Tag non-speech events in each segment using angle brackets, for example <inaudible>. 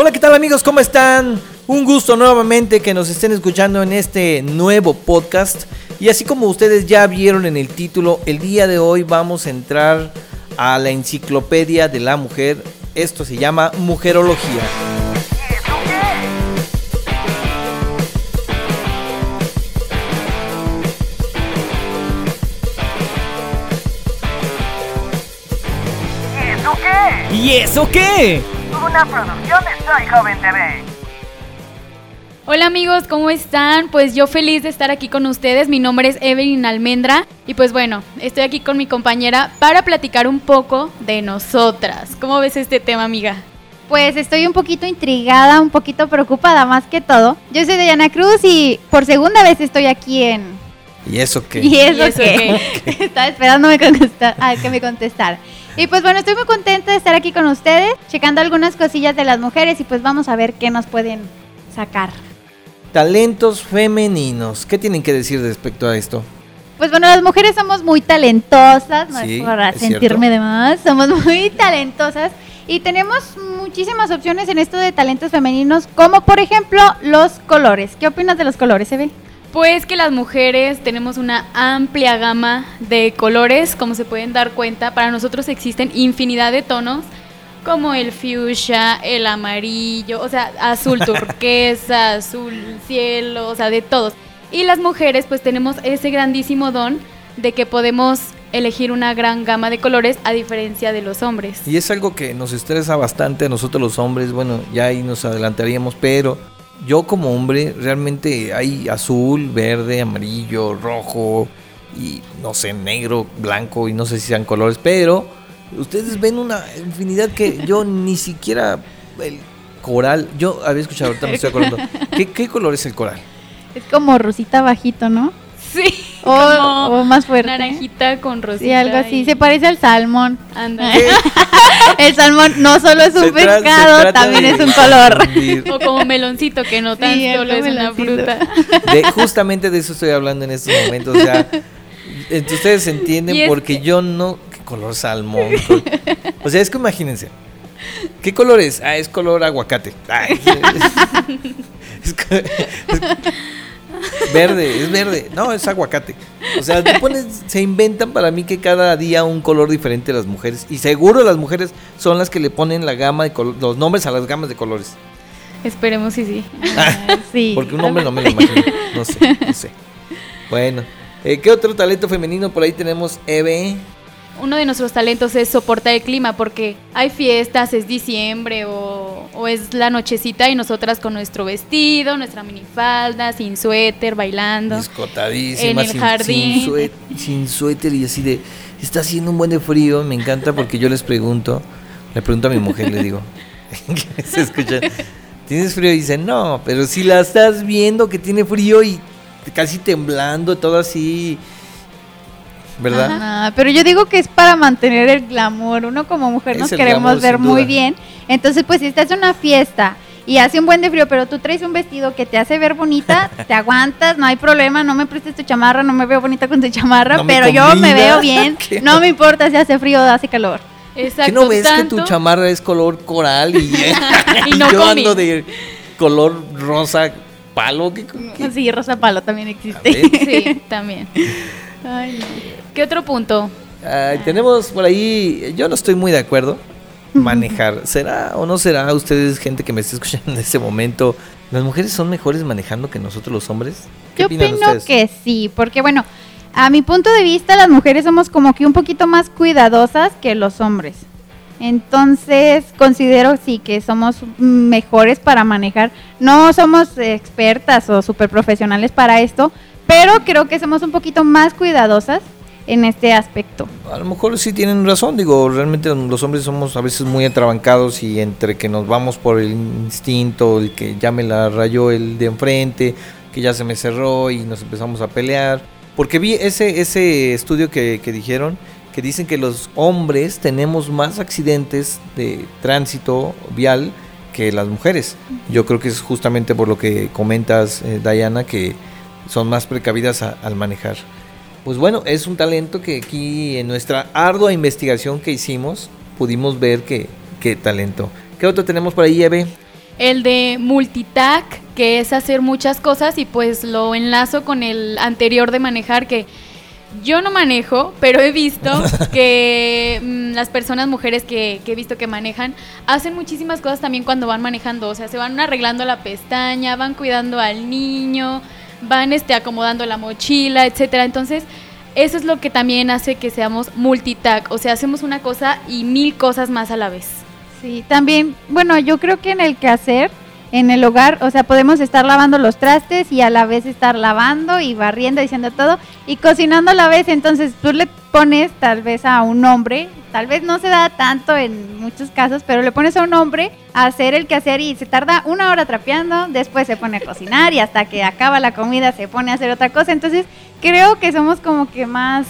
Hola, ¿qué tal amigos? ¿Cómo están? Un gusto nuevamente que nos estén escuchando en este nuevo podcast. Y así como ustedes ya vieron en el título, el día de hoy vamos a entrar a la enciclopedia de la mujer. Esto se llama Mujerología. ¿Y eso qué? Una producción de Soy Joven TV. Hola amigos, ¿cómo están? Pues yo feliz de estar aquí con ustedes. Mi nombre es Evelyn Almendra y pues bueno, estoy aquí con mi compañera para platicar un poco de nosotras. ¿Cómo ves este tema, amiga? Pues estoy un poquito intrigada, un poquito preocupada más que todo. Yo soy Diana Cruz y por segunda vez estoy aquí en... ¿Y eso qué? ¿Y eso, ¿Y eso qué? <laughs> Estaba esperando me contestar, a que me contestara. Y pues bueno, estoy muy contenta de estar aquí con ustedes, checando algunas cosillas de las mujeres y pues vamos a ver qué nos pueden sacar. Talentos femeninos. ¿Qué tienen que decir respecto a esto? Pues bueno, las mujeres somos muy talentosas, no Sí, es para sentirme cierto. de más, somos muy talentosas y tenemos muchísimas opciones en esto de talentos femeninos, como por ejemplo los colores. ¿Qué opinas de los colores, Eve? Pues que las mujeres tenemos una amplia gama de colores, como se pueden dar cuenta. Para nosotros existen infinidad de tonos, como el fuchsia, el amarillo, o sea, azul <laughs> turquesa, azul cielo, o sea, de todos. Y las mujeres pues tenemos ese grandísimo don de que podemos elegir una gran gama de colores a diferencia de los hombres. Y es algo que nos estresa bastante a nosotros los hombres. Bueno, ya ahí nos adelantaríamos, pero yo como hombre realmente hay azul, verde, amarillo, rojo y no sé, negro, blanco y no sé si sean colores, pero ustedes ven una infinidad que yo <laughs> ni siquiera el coral, yo había escuchado, ahorita me estoy acordando. ¿Qué, qué color es el coral? Es como rosita bajito, ¿no? <laughs> Sí, O, como o más fuerte. naranjita con rosita. Sí, algo así. y- Se parece al salmón. Anda. <laughs> El salmón no solo es un pescado, también de es un color. confundir. O como meloncito, que no tan Sí, solo es una fruta. De- justamente de eso estoy hablando en estos momentos. O sea, ustedes entienden porque yo no. ¿Qué color salmón? Col- O sea, es que imagínense. ¿Qué color es? Ah, es color aguacate. Ay, <laughs> es, es verde, es verde. No, es aguacate. O sea, pones- se inventan para mí que cada día un color diferente las mujeres. Y seguro las mujeres son las que le ponen la gama de los nombres a las gamas de colores. Esperemos y sí. Ah, <laughs> sí. Porque un hombre no me lo imagino. No sé, no sé. Bueno, eh, ¿qué otro talento femenino por ahí tenemos? Eve. Uno de nuestros talentos es soportar el clima porque hay fiestas, es diciembre o, o es la nochecita y nosotras con nuestro vestido, nuestra minifalda, sin suéter, bailando. Discotadísima, En el sin, jardín. Sin, sué- sin suéter y así de. Está haciendo un buen de frío. Me encanta porque yo les pregunto. Le pregunto a mi mujer, le digo. <laughs> se escucha. ¿Tienes frío? Y dice, no, pero si la estás viendo que tiene frío y casi temblando, todo así. ¿Verdad? Ah, pero yo digo que es para mantener el glamour. Uno como mujer Es nos queremos glamour, ver muy bien. Entonces, pues si estás en una fiesta y hace un buen de frío, pero tú traes un vestido que te hace ver bonita, <laughs> te aguantas, no hay problema, no me prestes tu chamarra, no me veo bonita con tu chamarra, No me pero yo me veo bien. <laughs> No me importa si hace frío o hace calor. Exacto. ¿Qué no ves que tu chamarra es color coral y, <laughs> Y no yo ando de color rosa palo? ¿Qué, qué- Sí, rosa palo también existe. Sí, también. Ay, no. ¿Qué otro punto? Tenemos por ahí, yo no estoy muy de acuerdo, manejar. ¿Será o no será ustedes, gente que me esté escuchando en este momento, las mujeres son mejores manejando que nosotros los hombres? ¿Qué Yo opinan opino ustedes? que sí, porque bueno, a mi punto de vista las mujeres somos como que un poquito más cuidadosas que los hombres. Entonces considero sí que somos mejores para manejar. No somos expertas o super profesionales para esto, pero creo que somos un poquito más cuidadosas en este aspecto. A lo mejor sí tienen razón, digo, realmente los hombres somos a veces muy atrabancados y entre que nos vamos por el instinto, el que ya me la rayó el de enfrente, que ya se me cerró y nos empezamos a pelear. Porque vi ese, ese estudio que, que dijeron, que dicen que los hombres tenemos más accidentes de tránsito vial que las mujeres. Yo creo que es justamente por lo que comentas, eh, Diana, que son más precavidas a- al manejar. Pues bueno, es un talento que aquí en nuestra ardua investigación que hicimos pudimos ver que qué talento. ¿Qué otro tenemos por ahí, Eve? el de multitask, que es hacer muchas cosas y pues lo enlazo con el anterior de manejar que yo no manejo, pero he visto <laughs> que mm, las personas, mujeres que, que he visto que manejan, hacen muchísimas cosas también cuando van manejando. O sea, se van arreglando la pestaña, van cuidando al niño, van este, acomodando la mochila, etcétera. Entonces, eso es lo que también hace que seamos multitask. O sea, hacemos una cosa y mil cosas más a la vez. Sí, también, bueno, yo creo que en el quehacer, en el hogar, o sea, podemos estar lavando los trastes y a la vez estar lavando y barriendo, diciendo todo, y cocinando a la vez. Entonces tú le pones tal vez a un hombre, tal vez no se da tanto en muchos casos, pero le pones a un hombre a hacer el quehacer y se tarda una hora trapeando, después se pone a cocinar y hasta que acaba la comida se pone a hacer otra cosa. Entonces creo que somos como que más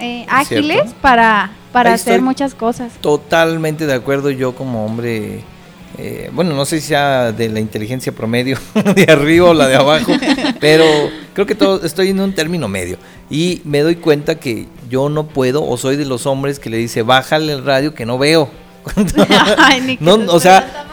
eh, ágiles ¿Cierto? para, para Ahí hacer muchas cosas. Totalmente de acuerdo yo como hombre. eh, bueno, no sé si sea de la inteligencia promedio, <laughs> de arriba o la de abajo, <laughs> pero creo que todo, estoy en un término medio. Y me doy cuenta que yo no puedo, o soy de los hombres que le dice, bájale el radio que no veo. <laughs> Ay, ni que No, o sea.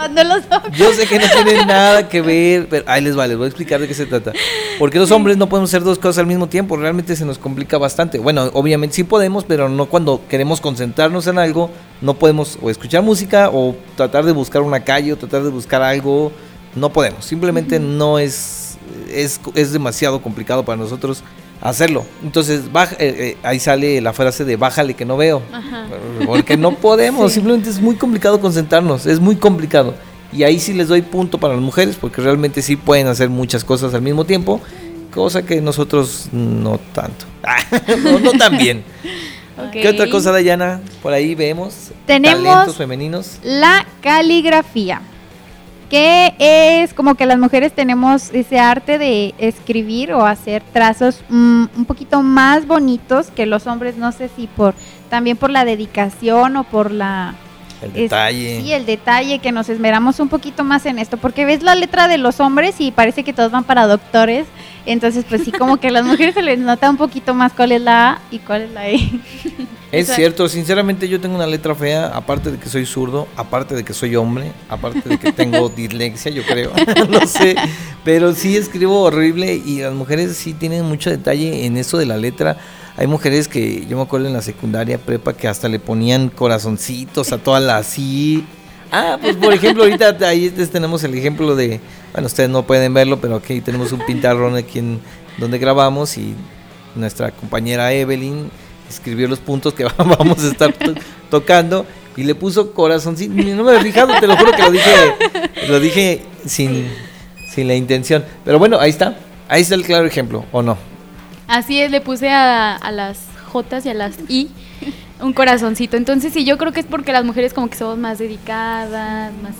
Yo sé que no tiene nada que ver, pero ahí les va, les voy a explicar de qué se trata. Porque los hombres no podemos hacer dos cosas al mismo tiempo, realmente se nos complica bastante. Bueno, obviamente sí podemos, pero no cuando queremos concentrarnos en algo, no podemos o escuchar música o tratar de buscar una calle o tratar de buscar algo, no podemos. Simplemente no es, es, es demasiado complicado para nosotros hacerlo. Entonces, baja, eh, eh, ahí sale la frase de bájale que no veo. Ajá. Porque no podemos, <laughs> Sí. simplemente es muy complicado concentrarnos, es muy complicado. Y ahí sí les doy punto para las mujeres, porque realmente sí pueden hacer muchas cosas al mismo tiempo, cosa que nosotros no tanto. <laughs> no, no tan bien. ¿Qué otra cosa, Dayana? Por ahí vemos Tenemos- talentos femeninos. La caligrafía, que es como que las mujeres tenemos ese arte de escribir o hacer trazos mm, un poquito más bonitos que los hombres, no sé si por también por la dedicación o por la El es- detalle. sí, el detalle que nos esmeramos un poquito más en esto, porque ves la letra de los hombres y parece que todos van para doctores, entonces pues sí como que a las mujeres se les nota un poquito más cuál es la A y cuál es la E. Es <laughs> cierto, sinceramente yo tengo una letra fea, aparte de que soy zurdo, aparte de que soy hombre, aparte de que tengo <laughs> dislexia, yo creo, <laughs> no sé, pero sí escribo horrible y las mujeres sí tienen mucho detalle en eso de la letra. Hay mujeres que yo me acuerdo en la secundaria prepa que hasta le ponían corazoncitos a toda la así. Ah, pues por ejemplo, ahorita ahí tenemos el ejemplo de, bueno, ustedes no pueden verlo, pero aquí tenemos un pintarrón aquí en donde grabamos y nuestra compañera Evelyn escribió los puntos que <laughs> vamos a estar to- tocando y le puso corazoncito. No me he fijado, te lo juro que lo dije, lo dije sin, sin la intención. Pero bueno, ahí está. Ahí está el claro ejemplo, ¿o no? Así es, le puse a, a las J y a las I un corazoncito. Entonces sí, yo creo que es porque las mujeres como que somos más dedicadas, más...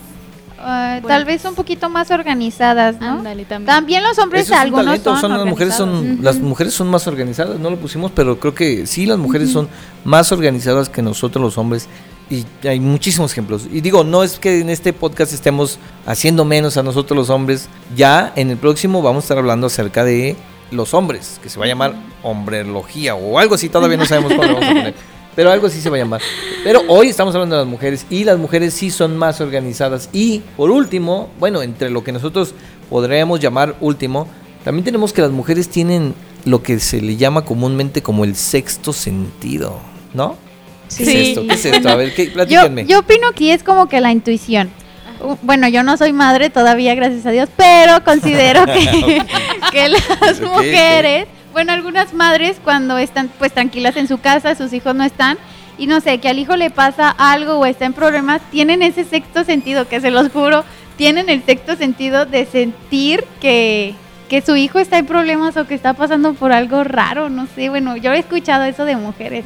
Bueno, tal vez un poquito más organizadas, ¿no? También. También los hombres Eso es un algunos talento, son, las mujeres son las mujeres son más organizadas, no lo pusimos, pero creo que sí las mujeres son más organizadas que nosotros los hombres y hay muchísimos ejemplos. Y digo, no es que en este podcast estemos haciendo menos a nosotros los hombres, ya en el próximo vamos a estar hablando acerca de los hombres, que se va a llamar hombrelogía o algo así, todavía no sabemos cómo vamos a poner. <laughs> Pero algo así se va a llamar. Pero hoy estamos hablando de las mujeres y las mujeres sí son más organizadas. Y por último, bueno, entre lo que nosotros podríamos llamar último, también tenemos que las mujeres tienen lo que se le llama comúnmente como el sexto sentido, ¿no? ¿Qué Sí. es esto? ¿Qué es esto? A ver, ¿qué? Yo, platíquenme. yo opino que es como que la intuición. Bueno, yo no soy madre todavía, gracias a Dios, pero <laughs> considero que, que las mujeres, bueno, algunas madres cuando están pues tranquilas en su casa, sus hijos no están, y no sé, que al hijo le pasa algo o está en problemas, tienen ese sexto sentido, que se los juro, tienen el sexto sentido de sentir que, que su hijo está en problemas o que está pasando por algo raro, no sé, bueno, yo he escuchado eso de mujeres.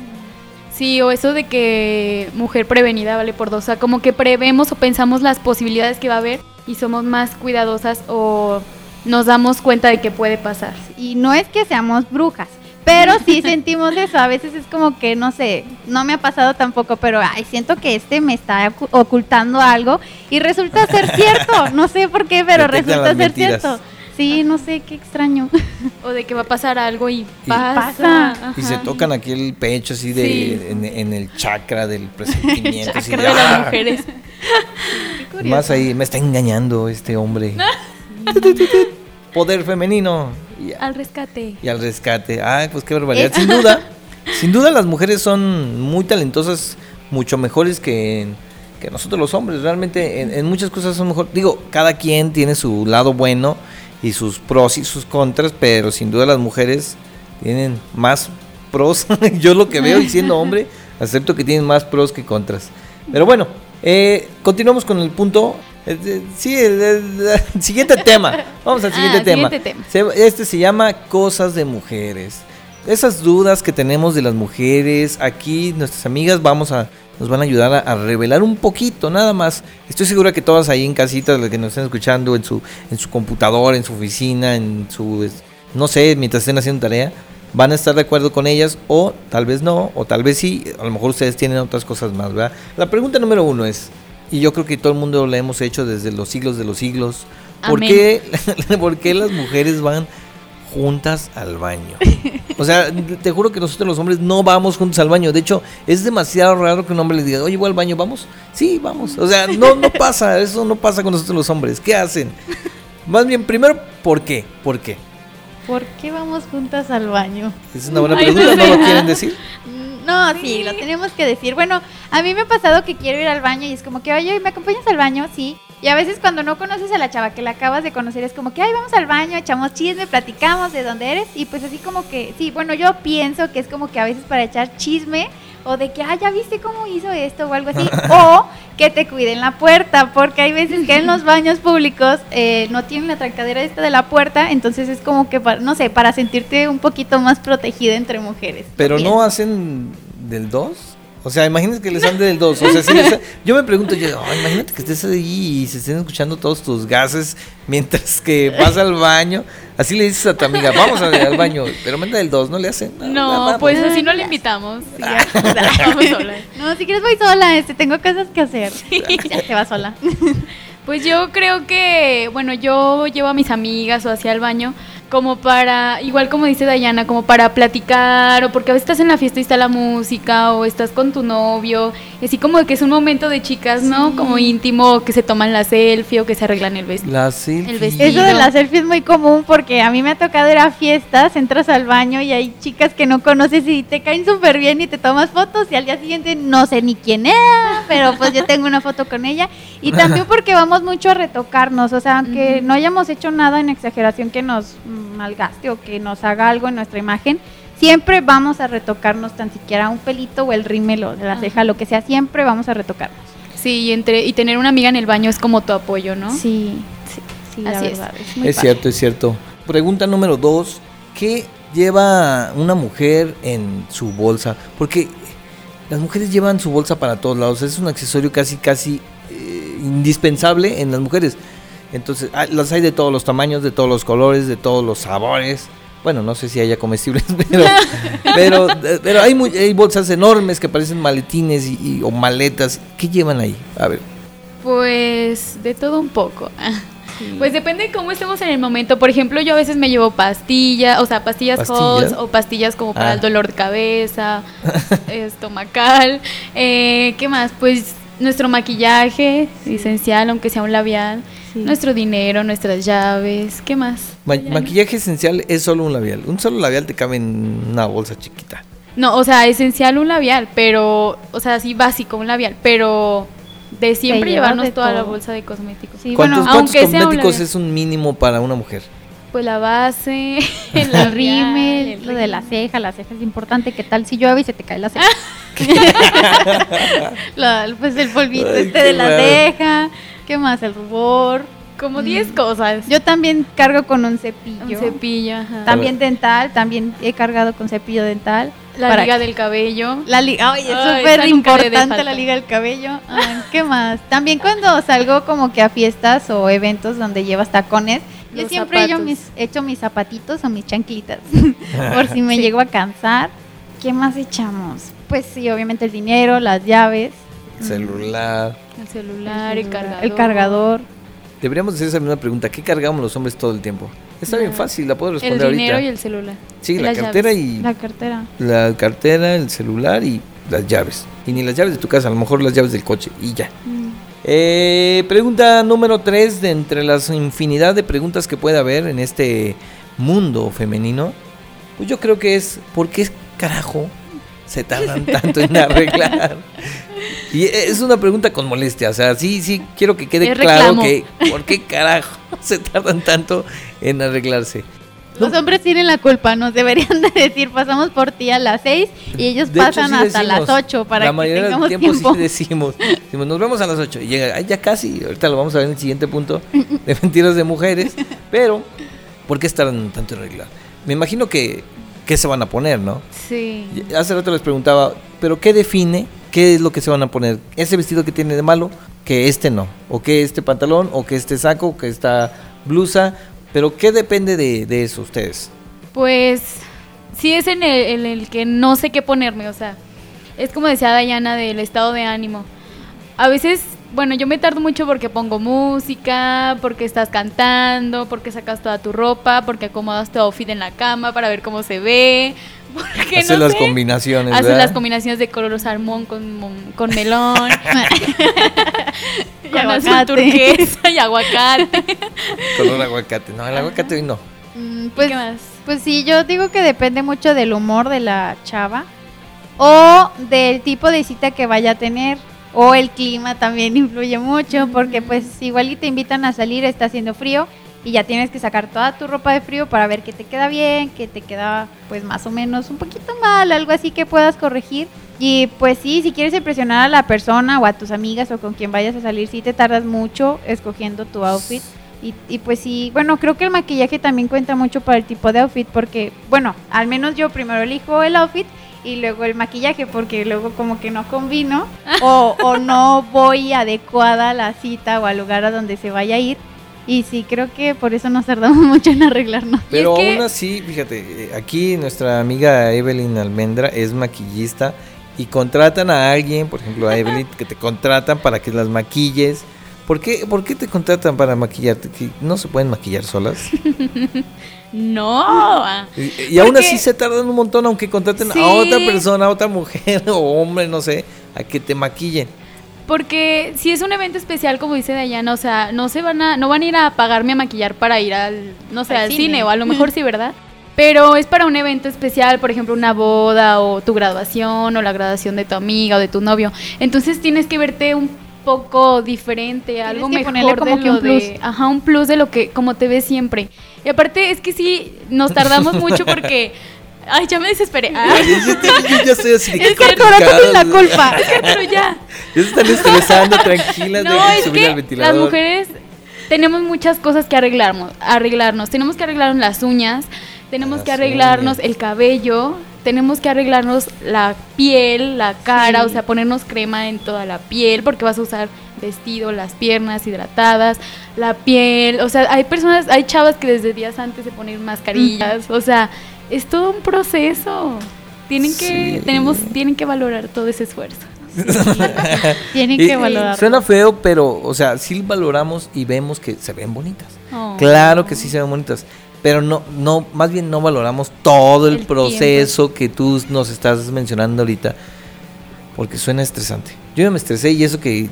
Sí, o eso de que mujer prevenida vale por dos. O sea, como que prevemos o pensamos las posibilidades que va a haber y somos más cuidadosas o nos damos cuenta de que puede pasar. Y no es que seamos brujas, pero sí <laughs> sentimos eso. A veces es como que, no sé, no me ha pasado tampoco, pero ay, siento que este me está ocu- ocultando algo y resulta ser <laughs> cierto. No sé por qué, pero resulta ser mentiras. cierto. Sí, no sé, qué extraño. <laughs> O de que va a pasar algo y, Y pasa. pasa. Y se tocan aquí el pecho así de Sí. en, en el chakra del presentimiento. así Chakra de, de las ¡ah! mujeres. curioso. Más ahí, me está engañando este hombre. <laughs> Poder femenino. Y, Al rescate. y al rescate. Ah, pues qué barbaridad. Sin duda, <laughs> sin duda las mujeres son muy talentosas, mucho mejores que, que nosotros los hombres. Realmente en, en muchas cosas son mejor. Digo, cada quien tiene su lado bueno y sus pros y sus contras, pero sin duda las mujeres tienen más pros. <laughs> Yo lo que veo y siendo hombre, acepto que tienen más pros que contras. Pero bueno, eh, continuamos con el punto. Eh, sí, el, el- el siguiente tema. Vamos al siguiente Ah, tema. siguiente tema. Se- Este se llama Cosas de Mujeres. Esas dudas que tenemos de las mujeres, aquí nuestras amigas vamos a nos van a ayudar a, a revelar un poquito, nada más. Estoy segura que todas ahí en casita, las que nos están escuchando, en su, en su computadora, en su oficina, en su, no sé, mientras estén haciendo tarea, van a estar de acuerdo con ellas, o tal vez no, o tal vez sí, a lo mejor ustedes tienen otras cosas más, ¿verdad? La pregunta número uno es, y yo creo que todo el mundo la hemos hecho desde los siglos de los siglos, ¿por Amén. qué, <laughs> ¿por qué las mujeres van juntas al baño? O sea, te juro que nosotros los hombres no vamos juntos al baño. De hecho, es demasiado raro que un hombre le diga, oye, voy al baño, ¿vamos? Sí, vamos. O sea, no, no pasa, eso no pasa con nosotros los hombres. ¿Qué hacen? Más bien, primero, ¿por qué? ¿Por qué? ¿Por qué vamos juntas al baño? Es una buena pregunta, no ¿no lo quieren decir? No, sí, lo tenemos que decir. Bueno, a mí me ha pasado que quiero ir al baño y es como que, oye, ¿me acompañas al baño? Sí. Y a veces cuando no conoces a la chava que la acabas de conocer es como que, ay, vamos al baño, echamos chisme, platicamos de dónde eres. Y pues así como que, sí, bueno, yo pienso que es como que a veces para echar chisme o de que, ah, ya viste cómo hizo esto o algo así. <laughs> o que te cuiden la puerta, porque hay veces que en los baños públicos eh, no tienen la trancadera esta de la puerta, entonces es como que, para- no sé, para sentirte un poquito más protegida entre mujeres. Pero no hacen del 2. O sea, imagínate que les ande del 2. O sea, si les- yo me pregunto, yo, "Ay, imagínate que estés ahí y se estén escuchando todos tus gases mientras que vas al baño. Así le dices a tu amiga, vamos a- al baño, pero manda del 2, no le hacen. No, vamos. pues así no le invitamos. <laughs> ya, vamos. No, si quieres voy sola, este, tengo cosas que hacer. Ya te vas sola. Pues yo creo que, bueno, yo llevo a mis amigas o hacia el baño como para, igual como dice Dayana, como para platicar o porque a veces estás en la fiesta y está la música o estás con tu novio, así como que es un momento de chicas, ¿no? Como íntimo, que se toman la selfie o que se arreglan el vestido. La selfie. El vestido. Eso de la selfie es muy común porque a mí me ha tocado ir a fiestas, entras al baño y hay chicas que no conoces y te caen súper bien y te tomas fotos y al día siguiente no sé ni quién era, pero pues yo tengo una foto con ella. Y también porque vamos mucho a retocarnos, o sea, aunque no hayamos hecho nada en exageración que nos malgaste o que nos haga algo en nuestra imagen, siempre vamos a retocarnos tan siquiera un pelito o el rímel o de la Ajá. ceja, lo que sea, siempre vamos a retocarnos. Sí, y, entre, y tener una amiga en el baño es como tu apoyo, ¿no? Sí, sí, sí, la Así es. verdad, es muy Es padre. cierto, es cierto. Pregunta número 2. ¿Qué lleva una mujer en su bolsa? Porque las mujeres llevan su bolsa para todos lados. Es un accesorio casi, casi eh, indispensable en las mujeres. Entonces, ah, las hay de todos los tamaños, de todos los colores, de todos los sabores. Bueno, no sé si haya comestibles, <laughs> pero, pero, pero hay, muy- hay bolsas enormes que parecen maletines y, y- o maletas. ¿Qué llevan ahí? A ver. Pues de todo un poco. <laughs> Pues depende de cómo estemos en el momento. Por ejemplo, yo a veces me llevo pastillas, o sea, pastillas, ¿Pastillas? O pastillas como para Ah. el dolor de cabeza, <laughs> estomacal. Eh, ¿Qué más? Pues nuestro maquillaje esencial, aunque sea un labial. Sí. Nuestro dinero, nuestras llaves. ¿Qué más? Ma- Ya, ¿no? maquillaje esencial es solo un labial. Un solo labial te cabe en una bolsa chiquita. No, o sea, esencial un labial, pero, o sea, sí básico un labial, pero de siempre llevarnos de toda la bolsa de cosméticos. Sí, ¿Cuántos, bueno, cuántos aunque sea un cosméticos es un mínimo para una mujer? Pues la base, <laughs> el labial, rímel, el lo de la ceja, la ceja es importante. ¿Qué tal si llueve y se te cae la ceja? <laughs> <laughs> La- pues el polvito Ay, este de la raro. ceja. ¿Qué más? El rubor. Como Mm. 10 cosas. Yo también cargo con un cepillo. un cepillo, ajá. También dental, también he cargado con cepillo dental. la liga del cabello. La liga, ay, es súper importante la liga del cabello. Ay, ¿Qué más? También cuando salgo como que a fiestas o eventos donde llevas tacones, yo Los siempre he zapatos. mis, hecho mis zapatitos o mis chanclitas <laughs> por si me Sí. llego a cansar. ¿Qué más echamos? Pues sí, obviamente el dinero, las llaves, Celular. El celular, el cargador. el cargador. Deberíamos hacer esa misma pregunta. ¿Qué cargamos los hombres todo el tiempo? Está bien Ah, fácil, la puedo El responder dinero ahorita. y el celular. Sí, y la cartera llaves. y La cartera. la cartera, el celular y las llaves. Y ni las llaves de tu casa, a lo mejor las llaves del coche y ya. Mm. Eh, pregunta número 3 de entre las infinidad de preguntas que puede haber en este mundo femenino. Pues yo creo que es, ¿por qué carajo se tardan tanto en arreglar? Y es una pregunta con molestia, o sea, sí, sí, quiero que quede claro que ¿por qué carajo <laughs> se tardan tanto en arreglarse? Los hombres tienen la culpa, nos deberían de decir, pasamos por ti a las 6 y ellos De hecho, pasan sí hasta decimos, las 8 para la que mayoría tengamos del tiempo, tiempo. sí decimos, decimos, nos vemos a las 8 y llega, "Ay, ya casi, ahorita lo vamos a ver en el siguiente punto de <laughs> mentiras de mujeres, pero ¿por qué estarán tanto en arreglar? Me imagino que ¿qué se van a poner, no? Sí. Hace rato les preguntaba, ¿pero qué define qué es lo que se van a poner? ¿Ese vestido que tiene de malo? Que este no, o que este pantalón, o que este saco, o que esta blusa, pero ¿qué depende de, de eso ustedes? Pues sí es en el, en el que no sé qué ponerme, o sea, es como decía Dayana del estado de ánimo. A veces, bueno, yo me tardo mucho porque pongo música, porque estás cantando, porque sacas toda tu ropa, porque acomodas tu outfit en la cama para ver cómo se ve. <laughs> Porque Hace no las sé, combinaciones, Haces ¿verdad? las combinaciones de color salmón con, con melón, <laughs> <laughs> con azul aguacate. turquesa y aguacate. Color aguacate. No, el aguacate hoy no. Mm, ¿Y Pues, ¿Qué más? pues sí, yo digo que depende mucho del humor de la chava o del tipo de cita que vaya a tener o el clima también influye mucho porque pues igual y te invitan a salir, está haciendo frío y ya tienes que sacar toda tu ropa de frío para ver que te queda bien, que te queda pues más o menos un poquito mal, algo así que puedas corregir. Y pues sí, si quieres impresionar a la persona o a tus amigas o con quien vayas a salir, sí te tardas mucho escogiendo tu outfit. Y, y pues sí, bueno, creo que el maquillaje también cuenta mucho para el tipo de outfit porque, bueno, al menos yo primero elijo el outfit y luego el maquillaje porque luego como que no combino <laughs> o, o no voy adecuada a la cita o al lugar a donde se vaya a ir. Y sí, creo que por eso nos tardamos <laughs> mucho en arreglarnos. Pero que- aún así, fíjate, eh, aquí nuestra amiga Evelyn Almendra es maquillista y contratan a alguien, por ejemplo a Evelyn, <laughs> que te contratan para que las maquilles. ¿Por qué, ¿Por qué te contratan para maquillarte? ¿Que ¿No se pueden maquillar solas? No. Y, y aún así se tardan un montón, aunque contraten Sí. a otra persona, a otra mujer <laughs> o hombre, no sé, a que te maquillen. Porque si es un evento especial, como dice Dayana, o sea, no se van a, no van a ir a pagarme a maquillar para ir al, no sé, Al al, cine. cine. o a lo <laughs> mejor sí, ¿verdad? Pero es para un evento especial, por ejemplo, una boda o tu graduación o la graduación de tu amiga o de tu novio. Entonces tienes que verte un poco diferente, algo que mejor ponerle como de que un plus. de, ajá, un plus de lo que como te ves siempre. Y aparte es que sí nos tardamos mucho porque <laughs> ay, ya me desesperé. Ah, Yo, ya estoy así de Es que tienes la culpa. pero ya. <laughs> Ya se están estresando, tranquilas, No, es subir que al ventilador. las mujeres tenemos muchas cosas que arreglarnos, arreglarnos. Tenemos que arreglarnos las uñas, tenemos Las que arreglarnos uñas. el cabello, tenemos que arreglarnos la piel, la cara, Sí. o sea, ponernos crema en toda la piel porque vas a usar vestido, las piernas hidratadas, la piel, o sea, hay personas, hay chavas que desde días antes se ponen mascarillas, o sea, es todo un proceso. Tienen que tenemos tienen que valorar todo ese esfuerzo. <laughs> Tienen que valorar. Suena feo, pero, o sea, sí valoramos y vemos que se ven bonitas. Oh. Claro que sí se ven bonitas, pero no, no, más bien no valoramos todo el, El proceso que tú nos estás mencionando ahorita, porque suena estresante. Yo ya me estresé y eso que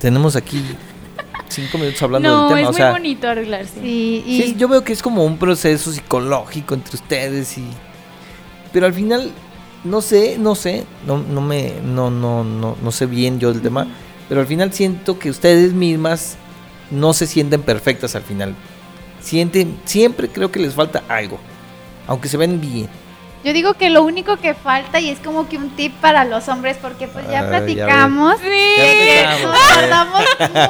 tenemos aquí cinco minutos hablando No, del tema, es o muy sea, bonito arreglarse. Sí, y sí, yo veo que es como un proceso psicológico entre ustedes y, pero al final no sé, no sé, no, no me, no, no, no, no sé bien yo el tema, pero al final siento que ustedes mismas no se sienten perfectas al final. Sienten, siempre creo que les falta algo, aunque se ven bien. yo digo que lo único que falta y es como que un tip para los hombres porque pues Ah, ya platicamos Ya empezamos, nos ¿eh? tardamos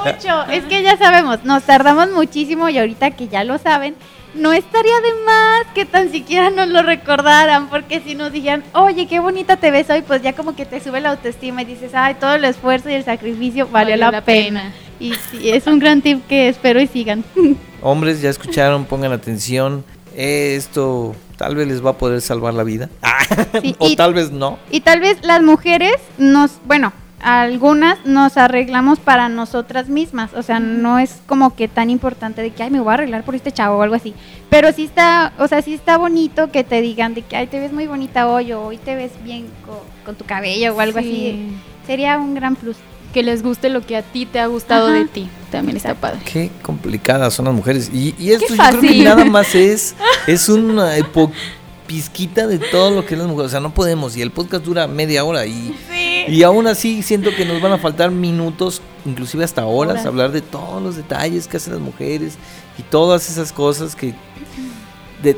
mucho. Es que ya sabemos, nos tardamos muchísimo y ahorita que ya lo saben, no estaría de más que tan siquiera nos lo recordaran, porque si nos dijeran, oye, qué bonita te ves hoy, pues ya como que te sube la autoestima y dices, ay, todo el esfuerzo y el sacrificio valió, la, pena. Y sí, es un gran tip que espero y sigan. <laughs> Hombres, ya escucharon, pongan atención. Esto tal vez les va a poder salvar la vida. <laughs> Sí, o y- tal vez no. Y tal vez las mujeres nos, bueno, algunas nos arreglamos para nosotras mismas, o sea, no es como que tan importante de que, ay, me voy a arreglar por este chavo o algo así, pero sí está, o sea, sí está bonito que te digan de que, ay, te ves muy bonita hoy o hoy te ves bien co- con, tu cabello o algo así, sería un gran plus. Que les guste lo que a ti te ha gustado Ajá. de ti. También está padre. Qué complicadas son las mujeres. Y, y esto yo creo que nada más <laughs> es, es una pizquita de todo lo que es las mujeres. O sea, no podemos. Y el podcast dura media hora. Y, y aún así siento que nos van a faltar minutos, inclusive hasta horas, Horas. hablar de todos los detalles que hacen las mujeres y todas esas cosas que, de-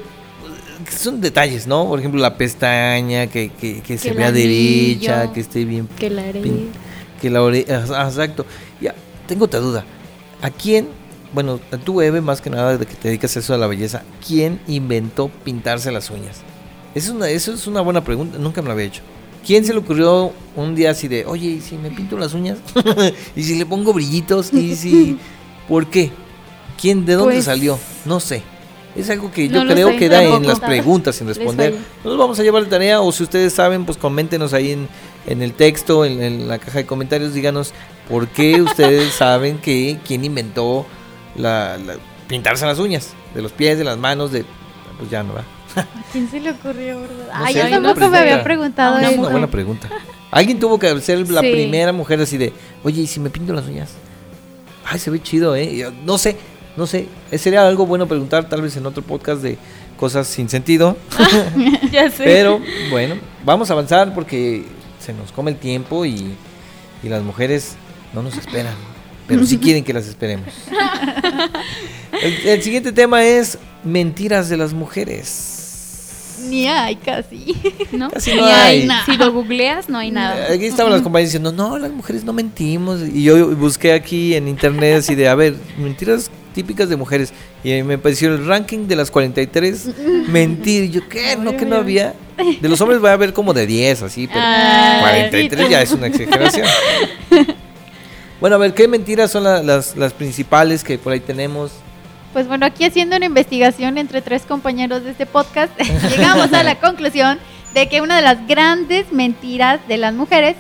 son detalles, ¿no? Por ejemplo, la pestaña, que, que, que se vea derecha, anillo. que esté bien Que la haré. Pin- que la oreja, exacto. Ya, tengo otra duda. ¿A quién, bueno, a tú Eve, más que nada de que te dedicas a eso de la belleza, quién inventó pintarse las uñas? Es una, eso es una buena pregunta, nunca me la había hecho. ¿Quién se le ocurrió un día así de, oye, ¿y si me pinto las uñas? <laughs> ¿Y si le pongo brillitos? ¿Y si... <laughs> ¿Por qué? ¿Quién, de dónde Pues- salió? No sé. Es algo que yo creo sé, que da en las preguntas sin responder. Nos vamos a llevar la tarea o si ustedes saben, pues coméntenos ahí en, en el texto, en, en la caja de comentarios, díganos por qué <laughs> ustedes saben que quién inventó la, la- pintarse las uñas, de los pies, de las manos, de... Pues ya no va. ¿A quién se le ocurrió, verdad? No Ay, sé, yo tampoco me había preguntado Ah, Es eso. una buena pregunta. Alguien tuvo que ser la Sí. primera mujer así de, oye, ¿y si me pinto las uñas? Ay, se ve chido, ¿eh? Yo, no sé, no sé. Eh, Sería algo bueno preguntar tal vez en otro podcast de cosas sin sentido. <laughs> <laughs> ya sé. Pero bueno, vamos a avanzar porque se nos come el tiempo y, y las mujeres no nos esperan, pero sí quieren que las esperemos. <laughs> El, el siguiente tema es mentiras de las mujeres. Ni hay casi. ¿No? Casi Ni no hay. nada. Si lo googleas, no hay nada. Aquí estaban las compañeras diciendo, no, las mujeres no mentimos. Y yo busqué aquí en internet así de, a ver, mentiras típicas de mujeres. Y me apareció el ranking de las 43 <laughs> mentir. Yo, ¿qué? ¿No que no había? De los hombres va a haber como de 10, así, pero Ah, 43 sí, ya es una exageración. <laughs> Bueno, a ver, ¿qué mentiras son la- las, las principales que por ahí tenemos? Pues bueno, aquí haciendo una investigación entre tres compañeros de este podcast, <laughs> llegamos a la conclusión de que una de las grandes mentiras de las mujeres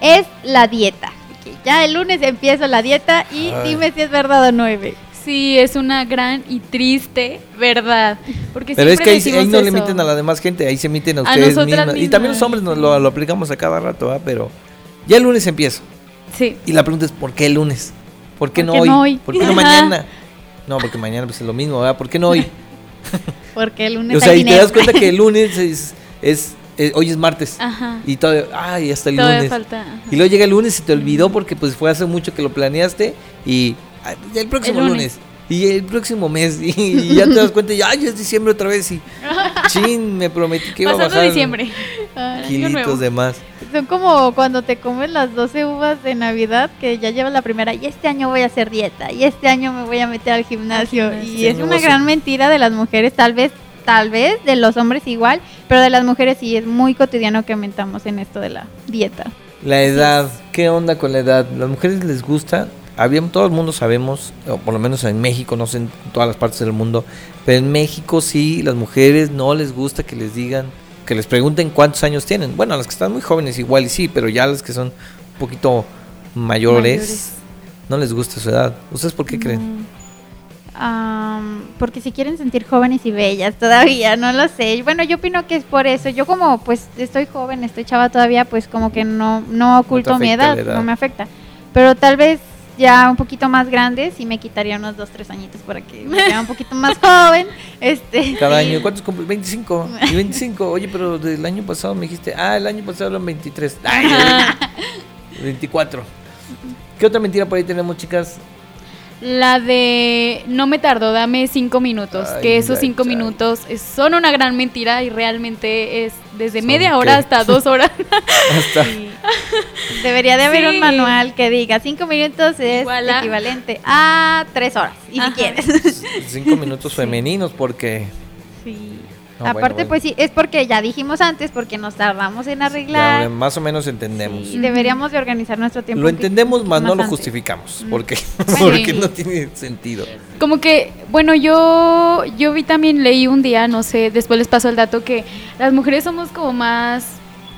es la dieta. Que ya el lunes empieza la dieta y Ay. dime si es verdad o no, Eve. Sí, es una gran y triste verdad. Porque Pero es que ahí, no le eso. miten a la demás gente, ahí se miten a A ustedes mismas. Y también los hombres nos lo, lo aplicamos a cada rato, ¿ah? Pero ya el lunes empieza. Sí. Y la pregunta es, ¿por qué el lunes? ¿Por qué, ¿Por no, qué hoy? no hoy? ¿Por qué no mañana? No, porque mañana pues, es lo mismo, ¿verdad? ¿Por qué no hoy? <laughs> Porque el lunes o sea, y te das cuenta que el <laughs> lunes es, es, eh, hoy es martes. Ajá. Y todavía, ay, hasta el Todavía lunes. falta. Y luego llega el lunes y te olvidó porque pues fue hace mucho que lo planeaste y el próximo El lunes. lunes. Y el próximo mes <laughs> y, y ya te das cuenta y ay, ya es diciembre otra vez y <laughs> chin, me prometí que iba a Pasando bajar diciembre. Nuevo. kilitos de más. Son como cuando te comes las 12 uvas de Navidad, que ya llevas la primera, y este año voy a hacer dieta, y este año me voy a meter al gimnasio. gimnasio. Y Sí, es una a- gran mentira de las mujeres, tal vez, tal vez, de los hombres igual, pero de las mujeres sí es muy cotidiano que aumentamos en esto de la dieta. La edad, ¿qué onda con la edad? ¿Las mujeres les gusta? Todo el mundo sabemos, o por lo menos en México, no sé en todas las partes del mundo, pero en México sí, las mujeres no les gusta que les digan, que les pregunten cuántos años tienen. Bueno, a las que están muy jóvenes igual y sí, pero ya las que son un poquito mayores, Mayores. no les gusta su edad. ¿Ustedes por qué creen? Am, porque si quieren sentir jóvenes y bellas todavía, no lo sé. Bueno, yo opino que es por eso. Yo como pues estoy joven, estoy chava todavía, pues como que no, no oculto mi edad. no me afecta. Pero tal vez ya un poquito más grande, sí me quitaría unos dos, tres añitos para que me vea un poquito más joven. Este, Cada año, ¿cuántos cumples? <laughs> 25. Y 25, oye, pero del año pasado me dijiste, ah, el año pasado eran 23. Ay, 24. ¿Qué otra mentira por ahí tenemos, chicas? La de no me tardó, dame cinco minutos. Ay, que esos cinco ay. minutos son una gran mentira y realmente es desde ¿Son media qué? hora hasta dos horas. <laughs> Hasta <laughs> debería de haber Sí. un manual que diga cinco minutos es equivalente a tres horas. Y Ajá. si quieres. <laughs> cinco minutos femeninos porque... Sí. No, Aparte, bueno, bueno. pues sí, es porque ya dijimos antes, porque nos tardamos en arreglar. Ya, más o menos entendemos. Y deberíamos de organizar nuestro tiempo. Lo entendemos, más no lo antes. justificamos. Porque, <laughs> Bueno, porque sí. no tiene sentido. Como que, bueno, yo, yo vi también, leí un día, no sé, después les paso el dato, que las mujeres somos como más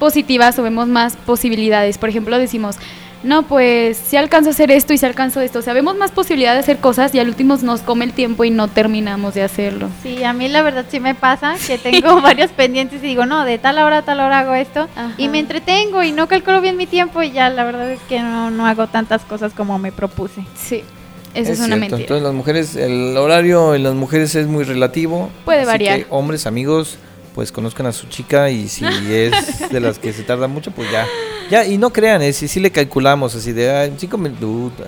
positivas o vemos más posibilidades. Por ejemplo, decimos, no, pues si alcanzo a hacer esto y si alcanzo esto. O sea, vemos más posibilidad de hacer cosas y al último nos come el tiempo y no terminamos de hacerlo. Sí, a mí la verdad sí me pasa que tengo <laughs> varios pendientes y digo, no, de tal hora a tal hora hago esto Ajá. y me entretengo y no calculo bien mi tiempo y ya la verdad es que no, no hago tantas cosas como me propuse. Sí, eso es, una cierto. mentira. Entonces las mujeres, el horario en las mujeres es muy relativo. Puede así variar. que hombres, amigos, pues conozcan a su chica y si <laughs> es de las que se tarda mucho, pues ya. Ya, y no crean, es si sí le calculamos así de "Ay, cinco minutos.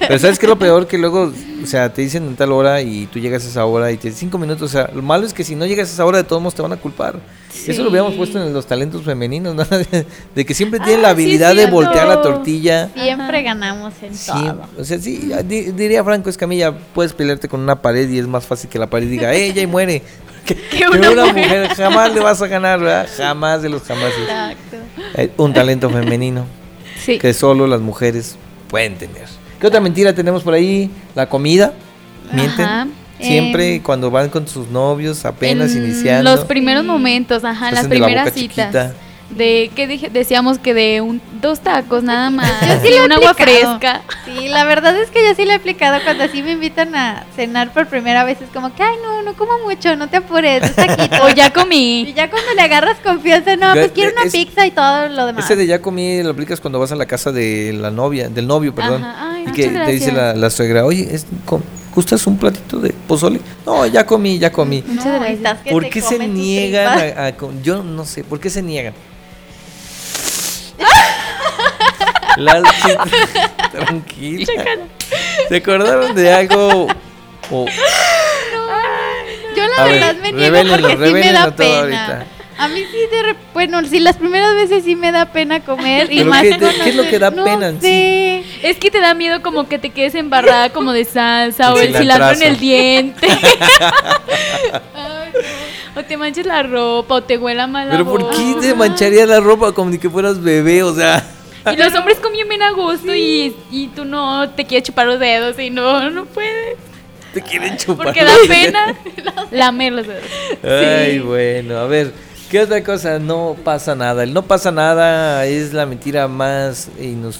Pero ¿sabes qué es lo peor? Que luego, o sea, te dicen en tal hora y tú llegas a esa hora y te dicen cinco minutos. O sea, lo malo es que si no llegas a esa hora, de todos modos te van a culpar. Eso lo habíamos puesto en los talentos femeninos, ¿no? <laughs> De que siempre tienen Ah, la sí, habilidad de voltear la tortilla. Siempre Ajá. ganamos en Sí, todo. o sea, sí, ya di- diría Franco Escamilla, puedes pelearte con una pared y es más fácil que la pared diga, ¡ella y muere! <laughs> Que, que una una, mujer. mujer jamás le vas a ganar, ¿verdad? Jamás de los jamás. Exacto. un talento femenino Sí. que solo las mujeres pueden tener. ¿Qué otra mentira tenemos por ahí? La comida. Mienten. Ajá. Siempre Em, cuando van con sus novios apenas En iniciando. Los primeros momentos, ajá, las la primeras boca citas. chiquita. De que dije, decíamos que de un dos tacos nada más. <laughs> Yo sí y lo he un agua fresca. Sí, la verdad es que yo sí lo he aplicado cuando así me invitan a cenar por primera vez. Es como que, ay, no, no como mucho, no te apures, dos taquitos. <laughs> O ya Y comí. ya cuando le agarras confianza, no, Ya- pues quiero una es- pizza y todo lo demás. Ese de ya comí lo aplicas cuando vas a la casa de la novia, del novio, perdón. Ajá, ay, y que te dice la, la suegra, oye, es, com- ¿gustas un platito de pozole? No, ya comí, ya comí. Muchas No, y gracias. estás que ¿Por te qué se niegan a, a Yo no sé, ¿por qué se niegan? La- sí, <laughs> tranquila. ¿Se acordaron de algo? O- Yo la A ver, verdad me niego porque sí me da pena. ahorita. A mí sí, de rep- bueno, sí, las primeras veces sí me da pena comer y ¿Pero más qué te- con qué es lo que da no pena en sí? Es que te da miedo como que te quedes embarrada como de salsa o El cilantro en el diente. <laughs> Ay, no. O te manches la ropa o te huela mal la Pero ¿por qué te mancharía la ropa como ni que fueras bebé? O sea, Y los hombres comen bien a gusto y, y tú no te quieres chupar los dedos y no, no puedes. te quieren chupar. Porque da los pena <laughs> <laughs> lamer los dedos. Ay, Sí. bueno, a ver, ¿qué otra cosa? No pasa nada. El no pasa nada es la mentira más,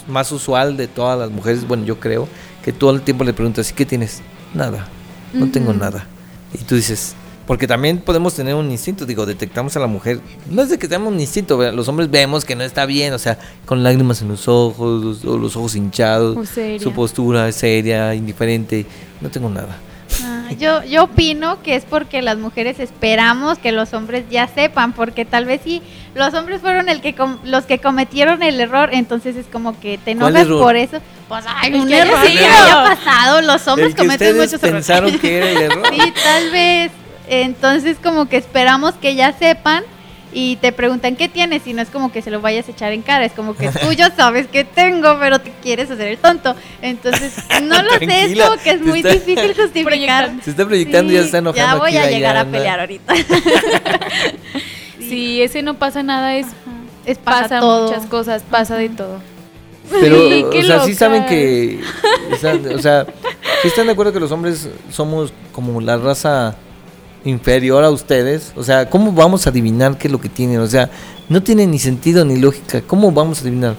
más usual de todas las mujeres. Bueno, yo creo que todo el tiempo le preguntas, ¿y qué tienes? Nada, no tengo nada. Y tú dices, porque también podemos tener un instinto, digo, detectamos a la mujer. No es de que tengamos un instinto, ¿verdad? los hombres vemos que no está bien, o sea, con lágrimas en los ojos, los, o los ojos hinchados, su postura es seria, indiferente. No tengo nada. Ah, yo, yo opino que es porque las mujeres esperamos que los hombres ya sepan, porque tal vez si los hombres fueron el que com- los que cometieron el error, entonces es como que te ¿Cuál enojas por eso. Pues El un error que haya pasado, los hombres cometen muchos errores. pensaron que era el <laughs> error. Sí, tal vez. Entonces como que esperamos que ya sepan y te preguntan qué tienes y no es como que se lo vayas a echar en cara, es como que tú ya <laughs> sabes que tengo, pero te quieres hacer el tonto. Entonces, no lo sé, es como que es muy está- difícil <laughs> justificar. Se está proyectando y ya Sí, está enojando. Ya voy aquí, a llegar a pelear ahorita. <laughs> Sí, ese no pasa nada, es Es pasa, pasa todo. muchas cosas, pasa de todo. Pero, Sí, o sea, sí loca. saben que. o sea, sí están de acuerdo que los hombres somos como la raza inferior a ustedes. O sea, ¿cómo vamos a adivinar qué es lo que tienen? O sea, no tiene ni sentido ni lógica. ¿Cómo vamos a adivinar?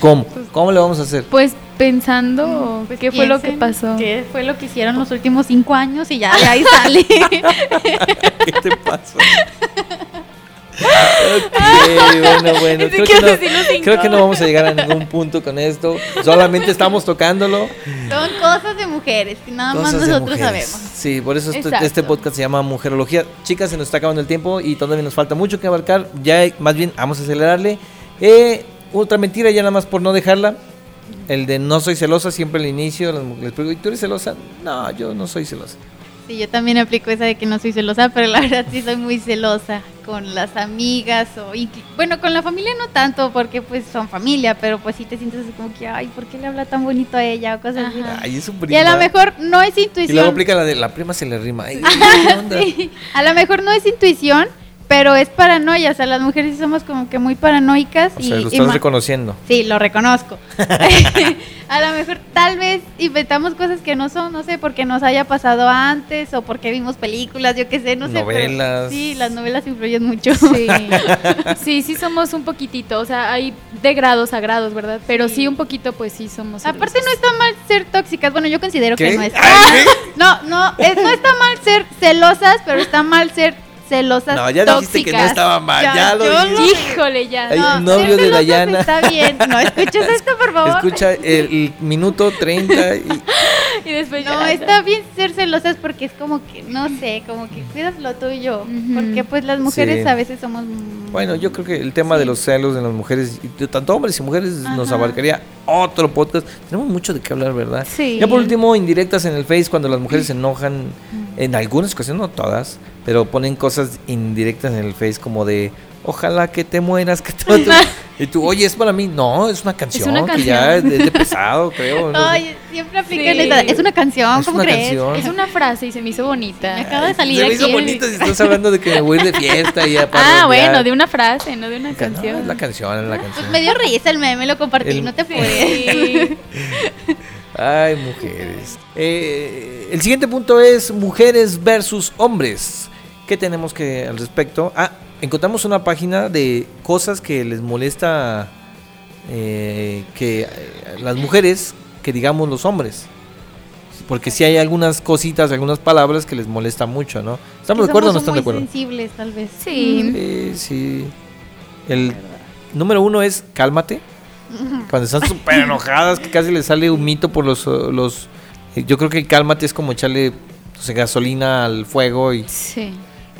¿Cómo? ¿Cómo le vamos a hacer? Pues pensando Pues qué fue lo que pasó. ¿Qué fue lo que hicieron los últimos cinco años? Y ya de ahí <laughs> sale. ¿Qué te pasa? <laughs> Ok, bueno, bueno. Creo que, no, creo que no vamos a llegar a ningún punto con esto. Solamente estamos tocándolo. Son cosas de mujeres que nada más Cosas de nosotros mujeres. sabemos. Sí, por eso este, este podcast se llama Mujerología. Chicas, se nos está acabando el tiempo y todavía nos falta mucho que abarcar. Ya, más bien, vamos a acelerarle. Eh, otra mentira, ya nada más por no dejarla. El de no soy celosa, siempre al inicio. Preguntan, ¿y tú eres celosa? No, yo no soy celosa. Sí, yo también aplico esa de que no soy celosa, pero la <laughs> verdad sí soy muy celosa con las amigas o bueno, con la familia no tanto porque pues son familia, pero pues sí te sientes así como que, ay, ¿por qué le habla tan bonito a ella o cosas así? Ay, es Y prima. a lo mejor no es Y luego intuición. aplica la de la prima se le rima. Ay, <laughs> ¿qué onda? Sí, a lo mejor no es intuición, pero es paranoia, o sea, las mujeres sí somos como que muy paranoicas O y, sea, lo estás reconociendo. Sí, lo reconozco. <laughs> <laughs> a lo mejor tal vez inventamos cosas que no son, no sé, porque nos haya pasado antes o porque vimos películas, yo qué sé, no sé. pero Novelas. sí, las novelas influyen mucho. Sí. <laughs> sí, sí somos un poquitito, o sea, hay de grados a grados, ¿verdad? Pero sí, Sí. un poquito, pues sí somos. Aparte no está mal ser tóxicas, bueno, yo considero ¿Qué? que no es. Ay, No, no, es- no está mal ser celosas, pero está mal ser celosas No, ya dijiste que no estaba mal, ya, Ya, lo yo dijiste. Híjole, ya. Ay, No, novio de Dayana. Está bien. No, escuchas esto, por favor. Escucha el, el minuto 30 y <laughs> Y después No, ya. está bien ser celosas porque es como que, no sé, como que cuidas lo tuyo. Ujú. Porque pues las mujeres Sí. a veces somos... Bueno, yo creo que el tema de los celos de las mujeres, tanto hombres y mujeres, nos Ajá. abarcaría otro podcast. Tenemos mucho de qué hablar, ¿verdad? Sí. Ya por último, indirectas en el Face, cuando las mujeres se enojan, en algunas ocasiones, no todas, pero ponen cosas indirectas en el Face como de, ojalá que te mueras, que todo. <laughs> y tú, oye, es para mí. No, es una canción, una que ya es canción. de, de pesado, creo. no sé. Ay, siempre aplican Sí. Es una canción, Es ¿cómo una crees? canción. Es una frase y se me hizo bonita. Me acaba de salir Se me hizo el- bonito si estás hablando de que me voy a ir de fiesta y ya para Ah, bueno, de una frase, no de una canción. es la canción, es la canción. Pues me dio risa el meme, lo compartí, El- no te apures. Sí. <laughs> Ay, mujeres. Eh, el siguiente punto es mujeres versus hombres. ¿Qué tenemos que al respecto? Ah, encontramos una página de cosas que les molesta eh, que eh, las mujeres, que digamos los hombres. Porque si hay algunas cositas, algunas palabras que les molesta mucho, ¿no? ¿Estamos de acuerdo o no están de muy acuerdo? sensibles, tal vez. Sí. Sí, sí. El número uno es cálmate. <laughs> Cuando están súper enojadas, que casi les sale un mito por los... los eh, yo creo que el cálmate es como echarle no sé, gasolina al fuego y... Sí.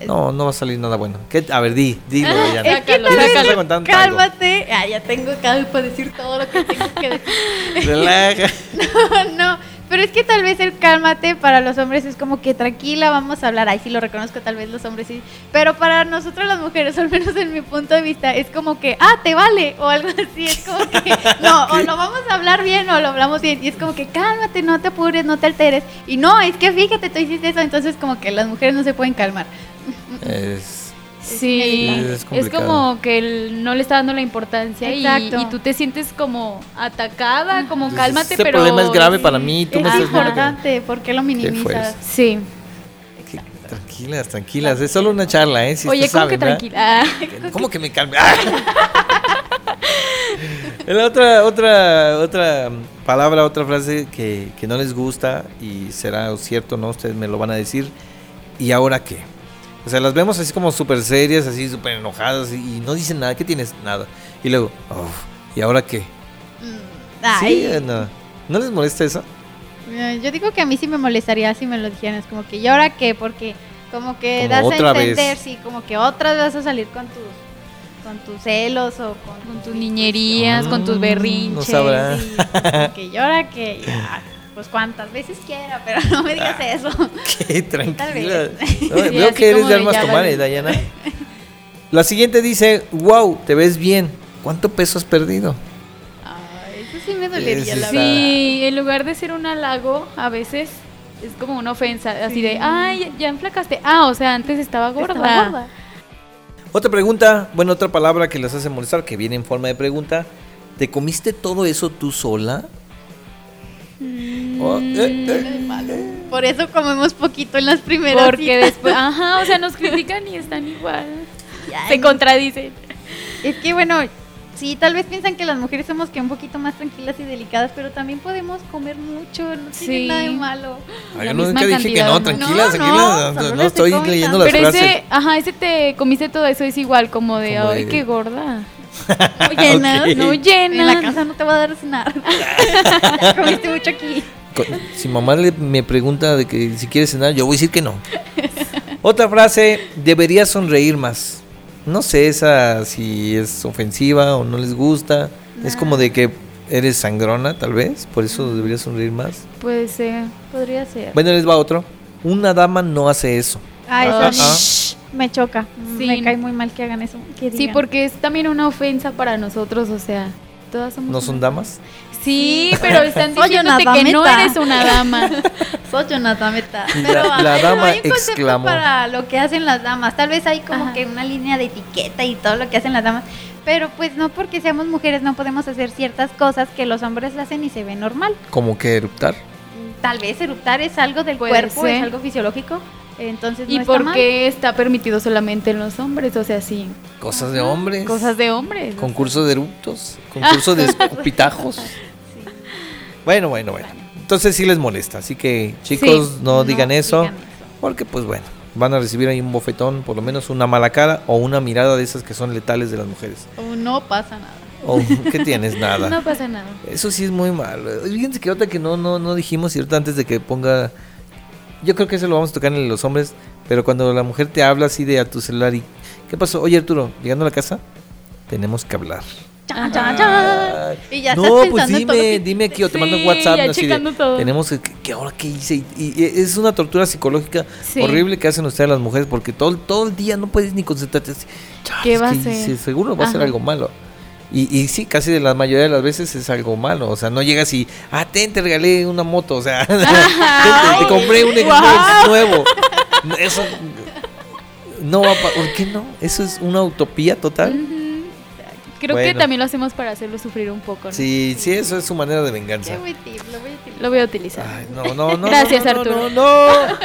No, no va a salir nada bueno. ¿Qué? A ver, di. Es que sácalo. aguantando algo. Cálmate. Ah, ya tengo calma para decir todo lo que tengo que decir. <laughs> <laughs> Relaja. no, pero es que tal vez el cálmate para los hombres es como que tranquila, vamos a hablar. Ay, sí lo reconozco, tal vez los hombres sí. Pero para nosotros las mujeres, <laughs> al menos en mi punto de vista, es como que, ah, te vale, o algo así. Es como que, <laughs> no, o lo vamos a hablar bien o lo hablamos bien. Y es como que cálmate, no te apures, no te alteres. Y no, es que fíjate, tú hiciste eso. Entonces, como que las mujeres no se pueden calmar. Es- Sí, Es como que él no le está dando la importancia y, tú te sientes como atacada, como Entonces, cálmate, este pero... problema es grave para mí, tú me es estás importante, ¿por qué lo minimizas? Sí. que- Tranquilas, tranquilas. Es solo una charla, ¿eh? Si Oye, ¿cómo saben, que ¿verdad? tranquila? Ah, ¿Cómo que me calme? ¡Ah! <laughs> La otra, otra, otra palabra, otra frase que, que no les gusta y será cierto, ¿no? Ustedes me lo van a decir. ¿Y ahora qué? O sea, las vemos así como súper serias, así súper enojadas y, no dicen nada. ¿Qué tienes? Nada. Y luego, "Uf, ¿y ahora qué? Ay, Sí, no. ¿No les molesta eso? Eh, Yo digo que a mí sí me molestaría si me lo dijeran. Es como que, ¿y ahora qué? Porque como que Como das otra a vez. entender, sí, como que otra vez vas a salir con tus con tus celos o con, Con tus niñerías, con tus Mm, berrinches. no sabrá. Sí, como que, ¿y ahora qué? Ya, pues cuantas veces quiera, pero <laughs> no me digas Ah. eso. Qué tranquila. No, Sí, <laughs> veo que eres de de armas ya tomar, vale. ¿eh, Dayana? <laughs> La siguiente dice, wow, te ves bien. ¿Cuánto peso has perdido? Ay, eso sí me dolería, Ese la sí. verdad. Sí, en lugar de ser un halago, a veces es como una ofensa, así de, ay, ya enflacaste. Ah, o sea, antes estaba gorda. Estaba gorda. Otra pregunta, bueno, otra palabra que les hace molestar, que viene en forma de pregunta. ¿Te comiste todo eso tú sola? Oh, eh, eh. Por eso comemos poquito en las primeras Porque citas. después, <laughs> ajá, o sea, nos critican y están igual. Se contradicen. Es que bueno, sí, tal vez piensan que las mujeres somos que un poquito más tranquilas y delicadas, pero también podemos comer mucho, no Sí. tiene nada de malo. Ay, La yo nunca dije que no, ¿no? tranquila, No, tranquila. no, estoy leyendo las Pero frases. ese, ajá, ese te comiste todo eso, es igual como de, Como ay, de- qué gorda. <laughs> No llenas. No En llena. la casa no te va a dar cenar. <laughs> ya comiste mucho aquí. Si mamá le- me pregunta de que si quiere cenar, yo voy a decir que no. Otra frase, debería sonreír más. No sé esa si es ofensiva o no les gusta. Es como de que eres sangrona, tal vez. Por eso deberías sonreír más. Puede ser. Podría ser. Bueno, les va otro. Una dama no hace eso. Ah, eso Ah, ah. me choca. Sí. Me cae muy mal que hagan eso. que Sí, porque es también una ofensa para nosotros, o sea, todas somos ¿No son dama. damas? Sí, pero están diciéndote que no eres una dama. <laughs> Soy una dameta. La- Pero la hay- dama hay un concepto exclamó. para lo que hacen las damas. Tal vez hay como Ajá. que una línea de etiqueta y todo lo que hacen las damas. Pero pues no porque seamos mujeres no podemos hacer ciertas cosas que los hombres hacen y se ve normal. Como que eruptar. Tal vez eruptar es algo del Puede cuerpo, ser. es algo fisiológico. Entonces ¿Y no está por mal. qué está permitido solamente en los hombres? O sea, sí. Cosas de hombres. Cosas de hombres. Concurso de eructos. Concurso de escupitajos. <laughs> Bueno, bueno, bueno. Entonces sí les molesta. Así que chicos, Sí, no, digan eso. digan eso. Porque pues bueno, van a recibir ahí un bofetón, por lo menos una mala cara o una mirada de esas que son letales de las mujeres. O no pasa nada. O ¿qué tienes? Nada. <laughs> No pasa nada. Eso sí es muy malo. Fíjense que otra que no, no, no dijimos, cierto, antes de que ponga. Yo creo que eso lo vamos a tocar en los hombres, pero cuando la mujer te habla así de a tu celular y. ¿Qué pasó? Oye Arturo, llegando a la casa, tenemos que hablar. Chan, chan, chan. Ay, Y ya no, estás pues dime, que- dime aquí o te Sí, mando un WhatsApp. ya. Así de, todo. tenemos que, que ahora qué hice. Y, y- y es una tortura psicológica Sí. horrible que hacen ustedes las mujeres porque todo, todo el día no puedes ni concentrarte. así, ¿Qué "Chales, va a ser? Seguro va a ser algo malo. Y, y sí, casi de la mayoría de las veces es algo malo. O sea, no llegas y, ah, ten, te regalé una moto. O sea, <laughs> te, te- te compré un Xbox nuevo. Eso no va ¿Por qué no? Eso es una utopía total. Creo que Bueno. también lo hacemos para hacerlo sufrir un poco. ¿no? Sí, sí, eso es su manera de venganza. Lo voy a utilizar. Lo voy a utilizar. Ay, no, no, no. Gracias, no, no, Arturo. No, no.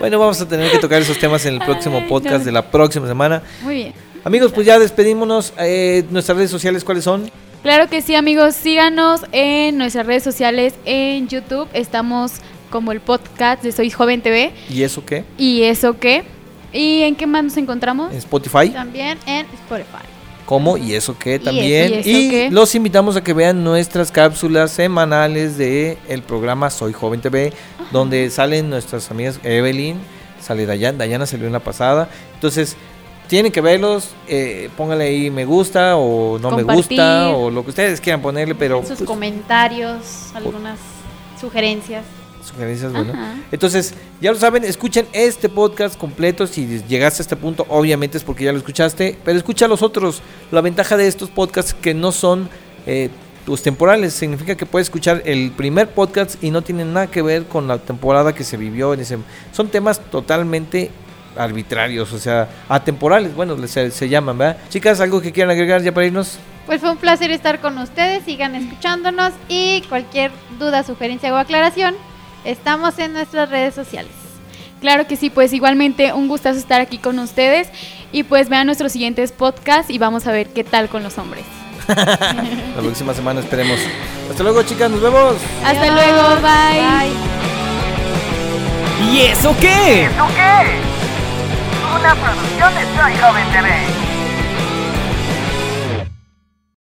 bueno, vamos a tener que tocar esos temas en el próximo Ay, podcast no. de la próxima semana. Muy bien. Amigos, pues ya despedímonos. Eh, nuestras redes sociales, ¿cuáles son? Claro que sí, amigos. Síganos en nuestras redes sociales en YouTube. Estamos como el podcast de Soy Joven TV. ¿Y eso qué? ¿Y eso qué? ¿Y en qué más nos encontramos? En Spotify. También en Spotify. ¿Cómo? ¿Y eso qué? También. ¿y eso Y qué? los invitamos a que vean nuestras cápsulas semanales de el programa Soy Joven TV, donde salen nuestras amigas Evelyn, sale Dayana, Dayana salió en la pasada. Entonces, tienen que verlos, eh, pónganle ahí me gusta o no me gusta o lo que ustedes quieran ponerle, pero sus pues, comentarios, algunas sugerencias. sugerencias, bueno. Ajá. Entonces, ya lo saben, escuchen este podcast completo. Si llegaste a este punto, obviamente es porque ya lo escuchaste, pero escucha los otros. La ventaja de estos podcasts que no son eh, pues, temporales, significa que puedes escuchar el primer podcast y no tienen nada que ver con la temporada que se vivió en ese. Son temas totalmente arbitrarios, o sea, atemporales, bueno, se, se llaman, ¿verdad? Chicas, ¿algo que quieran agregar ya para irnos? Pues fue un placer estar con ustedes, sigan escuchándonos y cualquier duda, sugerencia o aclaración, estamos en nuestras redes sociales. Claro que sí, pues igualmente un gustazo estar aquí con ustedes. Y pues vean nuestros siguientes podcasts y vamos a ver qué tal con los hombres. <laughs> La próxima semana esperemos. Hasta luego, chicas, nos vemos. Hasta Adiós. luego, bye. ¿Y eso qué? ¿Eso qué? Una producción de Soy Joven TV.